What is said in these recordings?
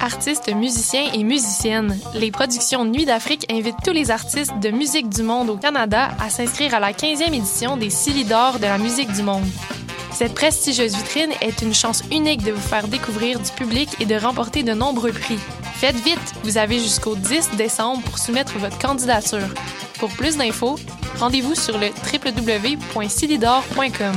artistes, musiciens et musiciennes. Les productions Nuit d'Afrique invitent tous les artistes de musique du monde au Canada à s'inscrire à la 15e édition des Silidor de la musique du monde. Cette prestigieuse vitrine est une chance unique de vous faire découvrir du public et de remporter de nombreux prix. Faites vite, vous avez jusqu'au 10 décembre pour soumettre votre candidature. Pour plus d'infos, rendez-vous sur le www.silidor.com.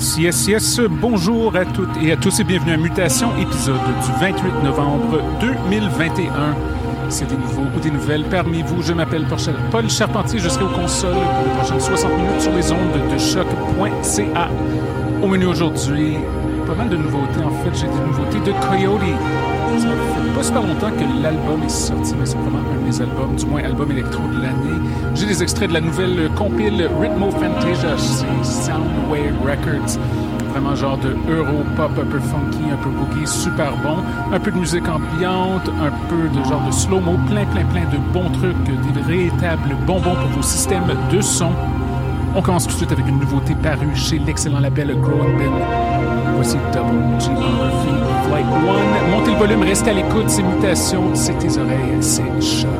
Yes, yes, yes. Bonjour à toutes et à tous et bienvenue à Mutation, épisode du 28 novembre 2021. C'est des nouveaux ou des nouvelles parmi vous. Je m'appelle Paul Charpentier. Je serai aux consoles pour les prochaines 60 minutes sur les ondes de choc.ca. Au menu aujourd'hui, pas mal de nouveautés. En fait, j'ai des nouveautés de Coyote. Ça fait pas super longtemps que l'album est sorti, mais c'est vraiment un de mes albums, du moins album électro de l'année. J'ai des extraits de la nouvelle compile Rhythmo Fantasia chez Soundwave Records. Vraiment genre de euro-pop un peu funky, un peu boogie, super bon. Un peu de musique ambiante, un peu de genre de slow-mo, plein, plein, plein de bons trucs, des véritables bonbons pour vos systèmes de son. On commence tout de suite avec une nouveauté parue chez l'excellent label Growing Bin. Voici Double G Flight One. Montez le volume, restez à l'écoute, c'est mutations, c'est tes oreilles, c'est choc.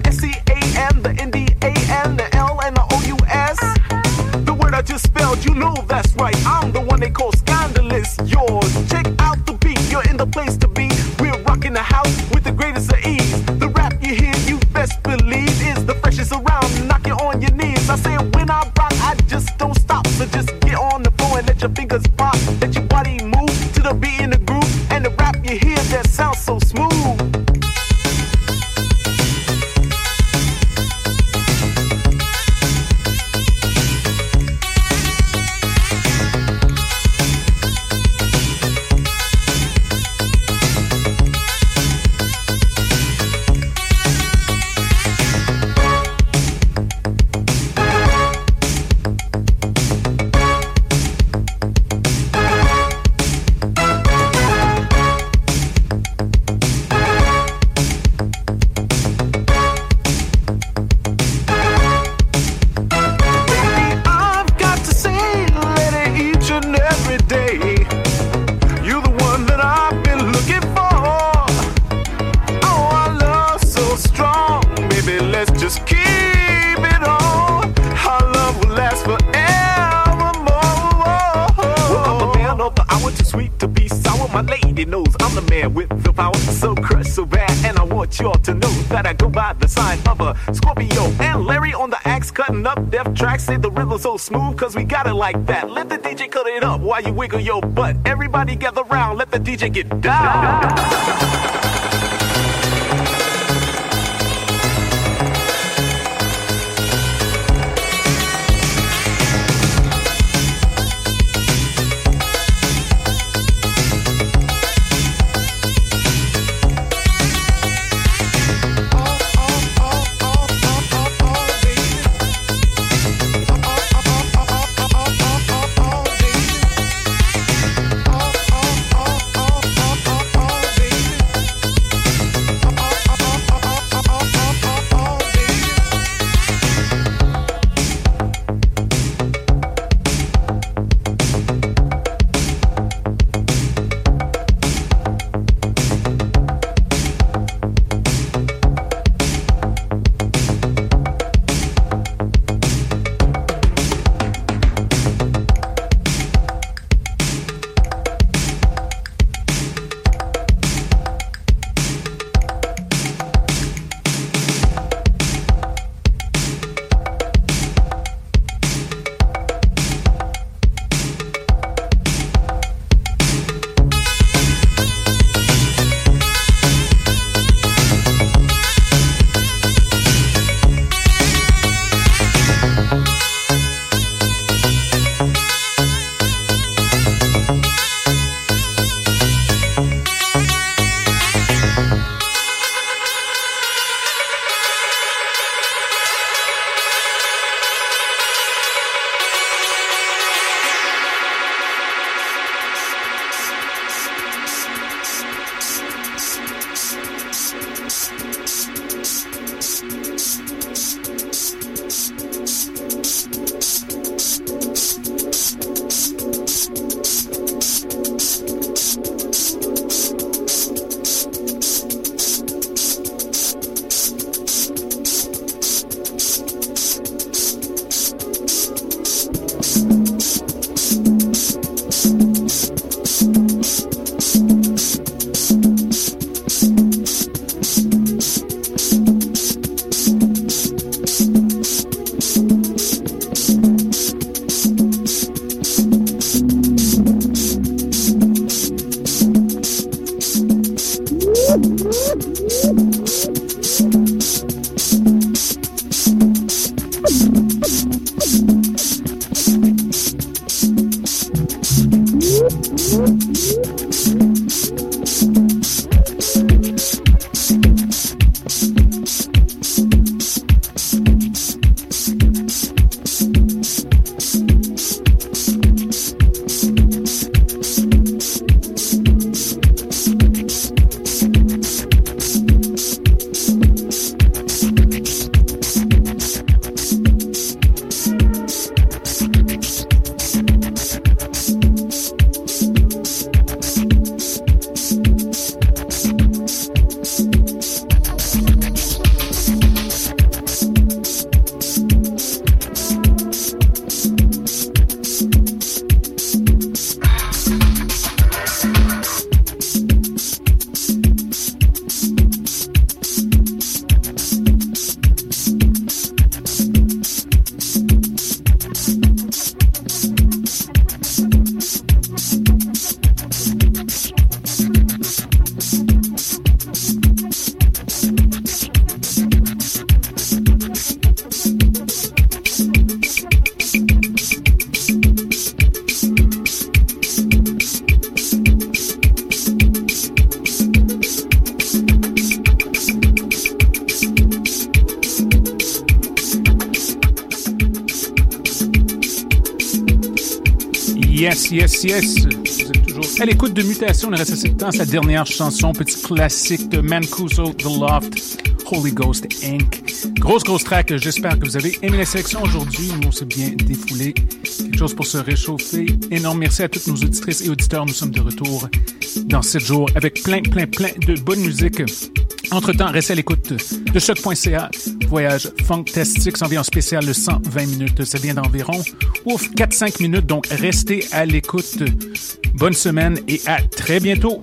the SEA. cause we got it like that. Let the DJ cut it up while you wiggle your butt. Everybody gather round, let the DJ get down. Yes, yes. Vous êtes toujours à l'écoute de Mutation, le reste de temps, sa dernière chanson, petit classique de Mancuso, The Loft, Holy Ghost Inc. Grosse, grosse track. J'espère que vous avez aimé la sélection aujourd'hui. Nous, on s'est bien défoulé. Quelque chose pour se réchauffer. Énorme merci à toutes nos auditrices et auditeurs. Nous sommes de retour dans 7 jours avec plein, plein, plein de bonne musique. Entre-temps, restez à l'écoute de choc.ca. Voyage fantastique s'en vient en spécial de 120 minutes. Ça vient d'environ, ouf, 4-5 minutes. Donc, restez à l'écoute. Bonne semaine et à très bientôt.